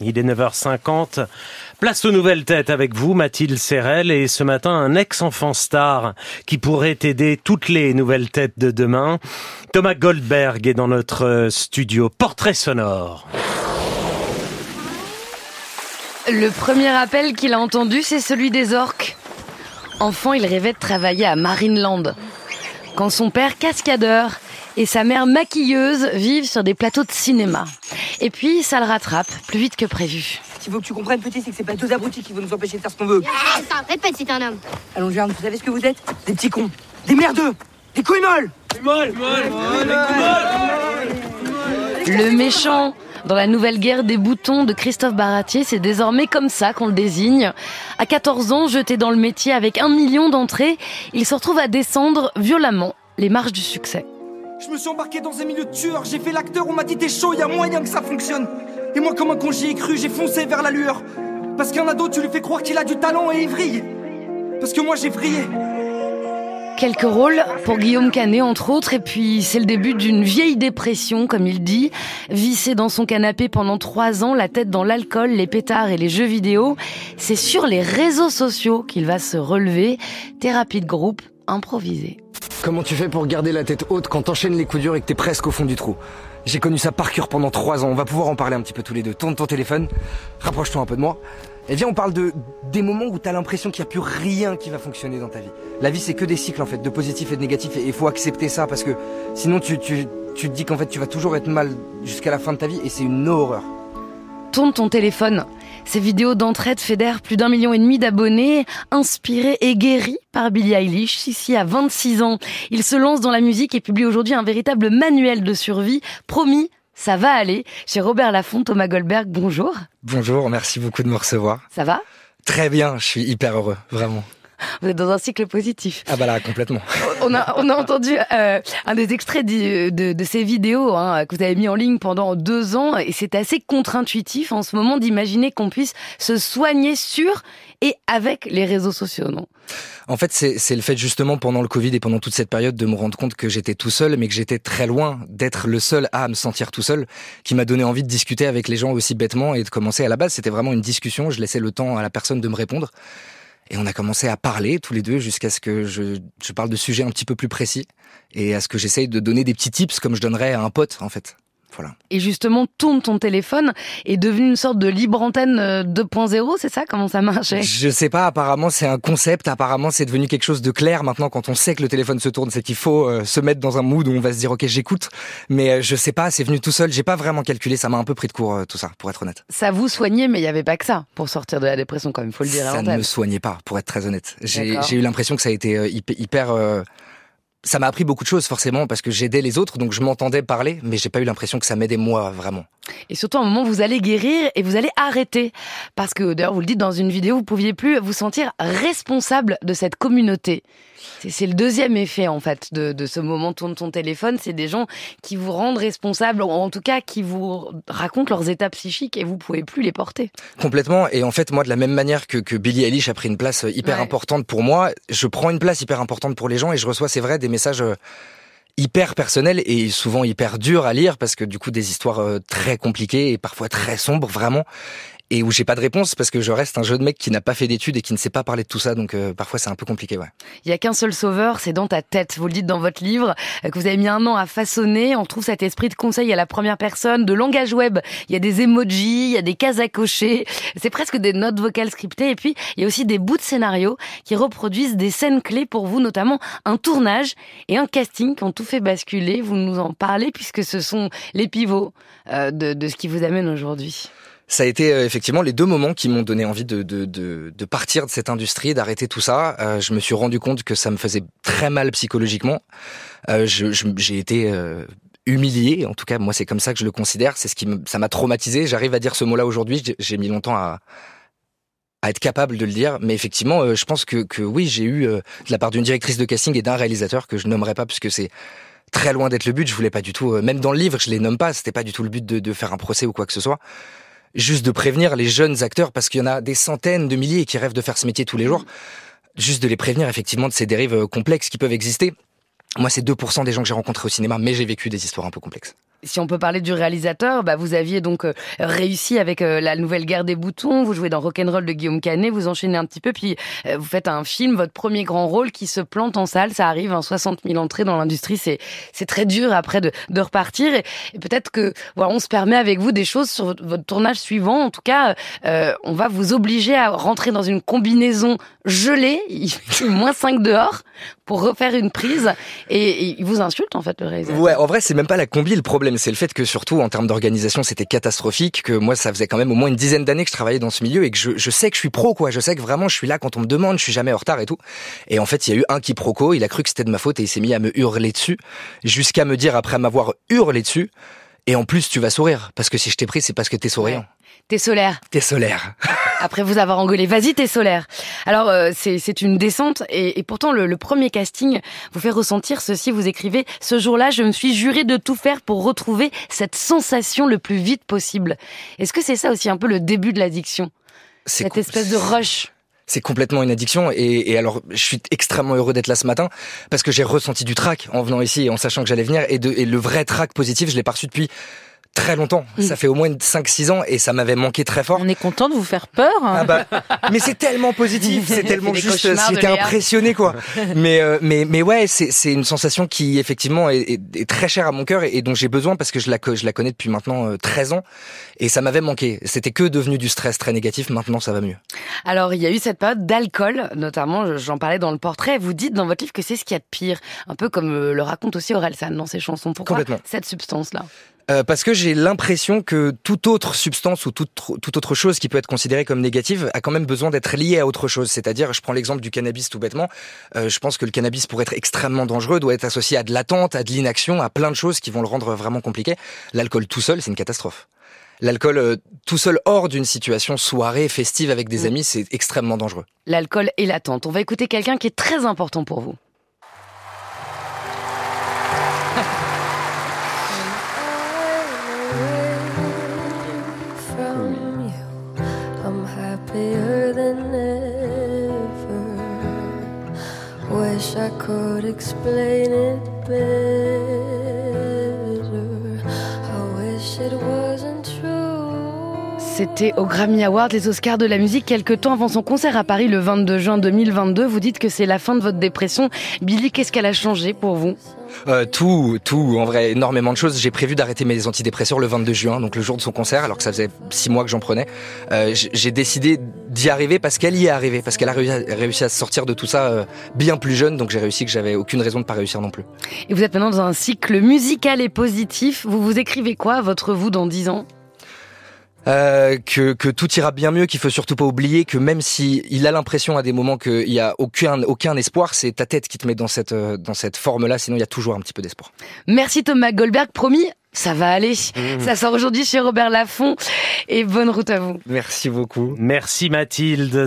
Il est 9h50. Place aux nouvelles têtes avec vous, Mathilde Serrel, et ce matin, un ex-enfant star qui pourrait aider toutes les nouvelles têtes de demain. Thomas Goldberg est dans notre studio. Portrait sonore. Le premier appel qu'il a entendu, c'est celui des orques. Enfant, il rêvait de travailler à Marineland. Quand son père, cascadeur, et sa mère, maquilleuse, vivent sur des plateaux de cinéma. Et puis, ça le rattrape, plus vite que prévu. Ce qu'il faut que tu comprennes, petit, c'est que c'est pas deux abrutis qui vont nous empêcher de faire ce qu'on veut. Attends, répète, c'est un homme. Allons, Jeanne, vous savez ce que vous êtes? Des petits cons, des merdeux, des couilles molles Le méchant dans la nouvelle guerre des boutons de Christophe Baratier, c'est désormais comme ça qu'on le désigne. À 14 ans, jeté dans le métier avec un million d'entrées, il se retrouve à descendre violemment les marches du succès. Je me suis embarqué dans un milieu de tueurs, j'ai fait l'acteur, on m'a dit t'es chaud, y a moyen que ça fonctionne. Et moi, comme un con, j'y j'ai foncé vers la lueur. Parce qu'un ado, tu lui fais croire qu'il a du talent et il vrille. Parce que moi, j'ai vrillé. Quelques rôles pour Guillaume Canet, entre autres, et puis c'est le début d'une vieille dépression, comme il dit. Vissé dans son canapé pendant trois ans, la tête dans l'alcool, les pétards et les jeux vidéo. C'est sur les réseaux sociaux qu'il va se relever. Thérapie de groupe improvisée. Comment tu fais pour garder la tête haute quand t'enchaînes les coups durs et que t'es presque au fond du trou J'ai connu ça par cœur pendant trois ans, on va pouvoir en parler un petit peu tous les deux. Tourne ton téléphone, rapproche-toi un peu de moi. Et viens, on parle de des moments où t'as l'impression qu'il n'y a plus rien qui va fonctionner dans ta vie. La vie, c'est que des cycles en fait, de positif et de négatif, et il faut accepter ça parce que sinon tu, tu, tu te dis qu'en fait tu vas toujours être mal jusqu'à la fin de ta vie, et c'est une horreur. Tourne ton téléphone. Ces vidéos d'entraide fédèrent plus d'un million et demi d'abonnés, inspirés et guéris par Billie Eilish. Ici, à 26 ans, il se lance dans la musique et publie aujourd'hui un véritable manuel de survie. Promis, ça va aller. Chez Robert Laffont, Thomas Goldberg, bonjour. Bonjour, merci beaucoup de me recevoir. Ça va? Très bien, je suis hyper heureux, vraiment. Vous êtes dans un cycle positif. Ah bah là, complètement. On a, on a entendu euh, un des extraits de, de, de ces vidéos hein, que vous avez mis en ligne pendant deux ans et c'est assez contre-intuitif en ce moment d'imaginer qu'on puisse se soigner sur et avec les réseaux sociaux, non? En fait, c'est le fait justement pendant le Covid et pendant toute cette période de me rendre compte que j'étais tout seul, mais que j'étais très loin d'être le seul à me sentir tout seul, qui m'a donné envie de discuter avec les gens aussi bêtement et de commencer à la base. C'était vraiment une discussion. Je laissais le temps à la personne de me répondre. Et on a commencé à parler tous les deux jusqu'à ce que je, je parle de sujets un petit peu plus précis et à ce que j'essaye de donner des petits tips comme je donnerais à un pote en fait. Voilà. Et justement, tourne ton téléphone est devenu une sorte de libre antenne 2.0, c'est ça? Comment ça marchait? Je sais pas, apparemment c'est un concept, apparemment c'est devenu quelque chose de clair maintenant quand on sait que le téléphone se tourne, c'est qu'il faut euh, se mettre dans un mood où on va se dire ok j'écoute, mais euh, je sais pas, c'est venu tout seul, j'ai pas vraiment calculé, ça m'a un peu pris de court euh, tout ça, pour être honnête. Ça vous soignait, mais il y avait pas que ça pour sortir de la dépression quand même, faut le dire. Ça ne me soignait pas, pour être très honnête. J'ai eu l'impression que ça a été euh, hyper... hyper, euh, ça m'a appris beaucoup de choses forcément parce que j'aidais les autres, donc je m'entendais parler, mais j'ai pas eu l'impression que ça m'aidait moi vraiment. Et surtout, à un moment, vous allez guérir et vous allez arrêter. Parce que, d'ailleurs, vous le dites dans une vidéo, vous pouviez plus vous sentir responsable de cette communauté. C'est- le deuxième effet, en fait, de, de ce moment tourne ton téléphone. C'est des gens qui vous rendent responsable, ou en tout cas, qui vous racontent leurs états psychiques et vous pouvez plus les porter. Complètement. Et en fait, moi, de la même manière que, que Billie Eilish a pris une place hyper Ouais. importante pour moi, je prends une place hyper importante pour les gens et je reçois, c'est vrai, des messages euh, hyper personnels et souvent hyper durs à lire parce que du coup, des histoires euh, très compliquées et parfois très sombres, vraiment. Et où j'ai pas de réponse parce que je reste un jeune mec qui n'a pas fait d'études et qui ne sait pas parler de tout ça, donc euh, parfois c'est un peu compliqué, ouais. Il y a qu'un seul sauveur, c'est dans ta tête. Vous le dites dans votre livre, euh, que vous avez mis un an à façonner. On trouve cet esprit de conseil à la première personne, de langage web. Il y a des emojis, il y a des cases à cocher. C'est presque des notes vocales scriptées. Et puis, il y a aussi des bouts de scénario qui reproduisent des scènes clés pour vous, notamment un tournage et un casting qui ont tout fait basculer. Vous nous en parlez puisque ce sont les pivots euh, de, de ce qui vous amène aujourd'hui. Ça a été euh, effectivement les deux moments qui m'ont donné envie de, de, de, de partir de cette industrie, d'arrêter tout ça. Euh, je me suis rendu compte que ça me faisait très mal psychologiquement. Euh, je- je- J'ai été euh, humilié, en tout cas moi c'est comme ça que je le considère. C'est ce qui me, ça m'a traumatisé. J'arrive à dire ce mot-là aujourd'hui. J'ai- J'ai mis longtemps à à être capable de le dire, mais effectivement, euh, je pense que, que oui, j'ai eu euh, de la part d'une directrice de casting et d'un réalisateur que je nommerai pas puisque c'est très loin d'être le but. Je voulais pas du tout, même dans le livre, je les nomme pas. C'était pas du tout le but de, de faire un procès ou quoi que ce soit juste de prévenir les jeunes acteurs, parce qu'il y en a des centaines de milliers qui rêvent de faire ce métier tous les jours, juste de les prévenir effectivement de ces dérives euh, complexes qui peuvent exister. Moi, c'est 2% des gens que j'ai rencontrés au cinéma, mais j'ai vécu des histoires un peu complexes. Si on peut parler du réalisateur, bah vous aviez donc euh, réussi avec euh, la nouvelle guerre des boutons, vous jouez dans Rock'n'Roll de Guillaume Canet, vous enchaînez un petit peu, puis euh, vous faites un film, votre premier grand rôle qui se plante en salle, ça arrive, en 60 000 entrées dans l'industrie, c'est c'est très dur après de, de repartir, et, peut-être que voilà, on se permet avec vous des choses sur votre, tournage suivant, en tout cas, on va vous obliger à rentrer dans une combinaison gelée, moins 5 dehors, pour refaire une prise, et, il vous insulte en fait le réalisateur. Ouais, en vrai, c'est même pas la combi le problème c'est le fait que surtout en termes d'organisation, c'était catastrophique. Que moi, ça faisait quand même au moins une dizaine d'années que je travaillais dans ce milieu et que je, je, sais que je suis pro, quoi. Je sais que vraiment, je suis là quand on me demande, je suis jamais en retard et tout. Et en fait, il y a eu un quiproquo. Il a cru que c'était de ma faute et il s'est mis à me hurler dessus, jusqu'à me dire après m'avoir hurlé dessus. Et en plus, tu vas sourire parce que si je t'ai pris, c'est parce que t'es souriant. T'es solaire. T'es solaire. Après vous avoir engueulé, vas-y, t'es solaire. Alors euh, c'est une descente et, et pourtant le, le, premier casting vous fait ressentir ceci. Vous écrivez ce jour-là, je me suis juré de tout faire pour retrouver cette sensation le plus vite possible. Est-ce que c'est ça aussi un peu le début de l'addiction? Cette espèce de rush c'est complètement une addiction et, et, alors je suis extrêmement heureux d'être là ce matin parce que j'ai ressenti du trac en venant ici et en sachant que j'allais venir et, de, et le vrai trac positif je l'ai pas reçu depuis très longtemps. Mm. Ça fait au moins 5-6 ans et ça m'avait manqué très fort. On est content de vous faire peur. Hein. Ah bah, mais c'est tellement positif, c'est tellement juste, j'étais impressionné quoi. mais euh, mais mais ouais, c'est c'est une sensation qui effectivement est, est, très chère à mon cœur et, dont j'ai besoin parce que je la je la connais depuis maintenant 13 euh, ans et ça m'avait manqué. C'était que devenu du stress très négatif. Maintenant, ça va mieux. Alors il y a eu cette période d'alcool, notamment. J'en parlais dans le portrait. Vous dites dans votre livre que c'est ce qu'il y a de pire, un peu comme euh, le raconte aussi San dans ses chansons. Pourquoi cette substance là euh, parce que j'ai l'impression que toute autre substance ou toute, toute autre chose qui peut être considérée comme négative a quand même besoin d'être liée à autre chose. C'est-à-dire, je prends l'exemple du cannabis tout bêtement. Euh, je pense que le cannabis, pour être extrêmement dangereux, doit être associé à de l'attente, à de l'inaction, à plein de choses qui vont le rendre vraiment compliqué. L'alcool tout seul, c'est une catastrophe. L'alcool euh, tout seul hors d'une situation soirée, festive avec des amis, c'est extrêmement dangereux. L'alcool et l'attente. On va écouter quelqu'un qui est très important pour vous. happier than ever. Wish I could explain it better. C'était au Grammy Award, les Oscars de la musique, quelques temps avant son concert à Paris le 22 juin 2022. Vous dites que c'est la fin de votre dépression. Billy, qu'est-ce qu'elle a changé pour vous? Euh, tout, tout, en vrai, énormément de choses. J'ai prévu d'arrêter mes antidépresseurs le 22 juin, donc le jour de son concert, alors que ça faisait six mois que j'en prenais. Euh, j'ai décidé d'y arriver parce qu'elle y est arrivée, parce qu'elle a réussi à sortir de tout ça euh, bien plus jeune, donc j'ai réussi que j'avais aucune raison de pas réussir non plus. Et vous êtes maintenant dans un cycle musical et positif. Vous vous écrivez quoi, votre vous, dans dix ans? Euh, que, que tout ira bien mieux, qu'il faut surtout pas oublier que même si il a l'impression à des moments qu'il y a aucun aucun espoir, c'est ta tête qui te met dans cette euh, dans cette forme-là. Sinon, il y a toujours un petit peu d'espoir. Merci Thomas Goldberg, promis. Ça va aller. Mmh. Ça sort aujourd'hui chez Robert Laffont. Et bonne route à vous. Merci beaucoup. Merci Mathilde.